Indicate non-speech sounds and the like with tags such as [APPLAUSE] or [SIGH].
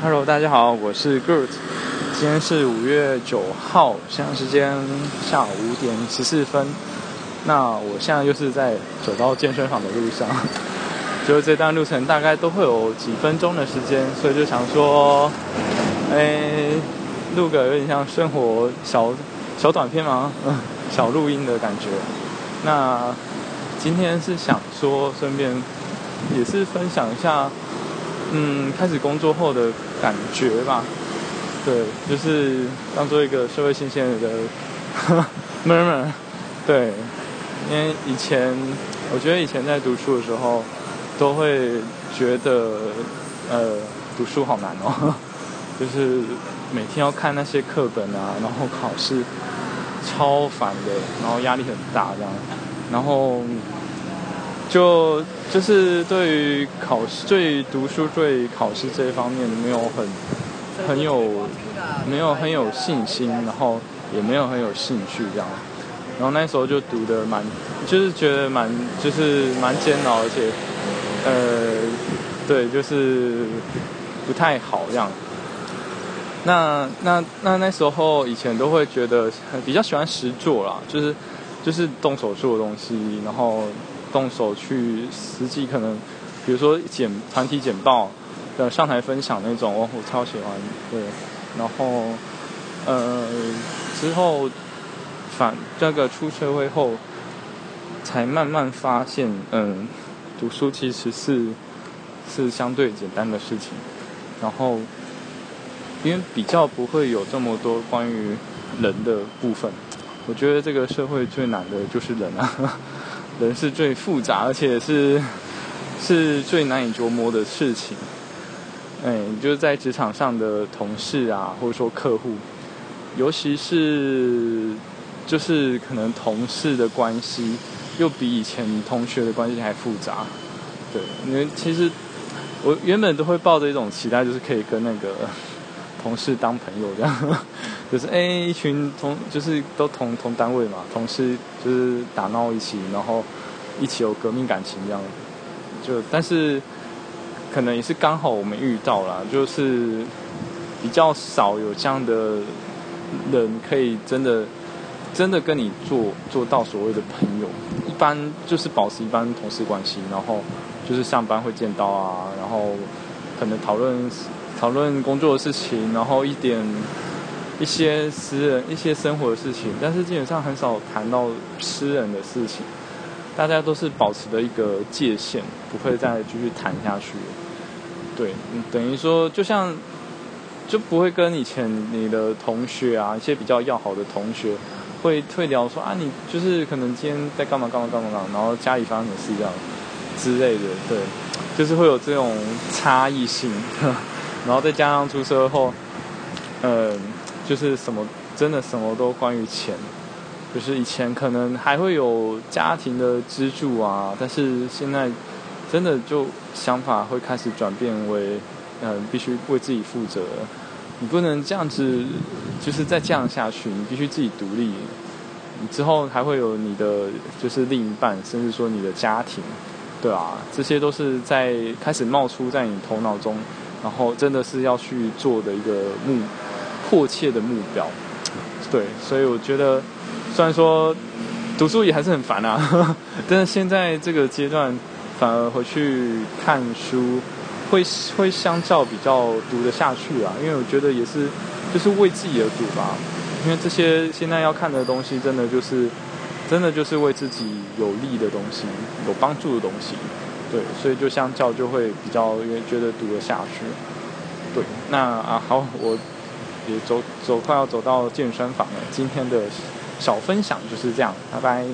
Hello，大家好，我是 Good。今天是五月九号，现在时间下午五点十四分。那我现在就是在走到健身房的路上，[LAUGHS] 就是这段路程大概都会有几分钟的时间，所以就想说，哎，录个有点像生活小小短片吗？嗯，[LAUGHS] 小录音的感觉。那今天是想说，顺便也是分享一下，嗯，开始工作后的感觉吧。对，就是当做一个社会新鲜人的 [LAUGHS] murmur。对，因为以前我觉得以前在读书的时候，都会觉得呃读书好难哦，[LAUGHS] 就是每天要看那些课本啊，然后考试超烦的，然后压力很大这样。然后就就是对于考试、对读书、对考试这一方面没有很很有没有很有信心，然后也没有很有兴趣这样。然后那时候就读的蛮，就是觉得蛮就是蛮煎熬，而且呃对，就是不太好这样。那那那那时候以前都会觉得比较喜欢实作啦，就是。就是动手术的东西，然后动手去实际可能，比如说简团体简报的上台分享那种，我我超喜欢。对，然后呃之后反这个出社会后，才慢慢发现，嗯，读书其实是是相对简单的事情，然后因为比较不会有这么多关于人的部分。我觉得这个社会最难的就是人啊，人是最复杂，而且是是最难以琢磨的事情。哎，就是在职场上的同事啊，或者说客户，尤其是就是可能同事的关系，又比以前同学的关系还复杂。对，因为其实我原本都会抱着一种期待，就是可以跟那个同事当朋友这样。[LAUGHS] 就是哎，一群同就是都同同单位嘛，同事就是打闹一起，然后一起有革命感情这样。就但是可能也是刚好我们遇到了，就是比较少有这样的人可以真的真的跟你做做到所谓的朋友。一般就是保持一般同事关系，然后就是上班会见到啊，然后可能讨论讨论工作的事情，然后一点。一些私人、一些生活的事情，但是基本上很少谈到私人的事情。大家都是保持的一个界限，不会再继续谈下去。对，等于说，就像就不会跟以前你的同学啊，一些比较要好的同学，会会聊说啊，你就是可能今天在干嘛干嘛干嘛干嘛，然后家里发生什么事这样之类的。对，就是会有这种差异性，然后再加上出社会后，嗯。就是什么，真的什么都关于钱。就是以前可能还会有家庭的资助啊，但是现在真的就想法会开始转变为，嗯，必须为自己负责。你不能这样子，就是再这样下去，你必须自己独立。你之后还会有你的，就是另一半，甚至说你的家庭，对啊，这些都是在开始冒出在你头脑中，然后真的是要去做的一个目。迫切的目标，对，所以我觉得，虽然说读书也还是很烦啊，[LAUGHS] 但是现在这个阶段，反而回去看书，会会相较比较读得下去啊，因为我觉得也是，就是为自己而读吧，因为这些现在要看的东西，真的就是，真的就是为自己有利的东西，有帮助的东西，对，所以就相较就会比较觉得读得下去，对，那啊好我。也走走快要走到健身房了，今天的小分享就是这样，拜拜。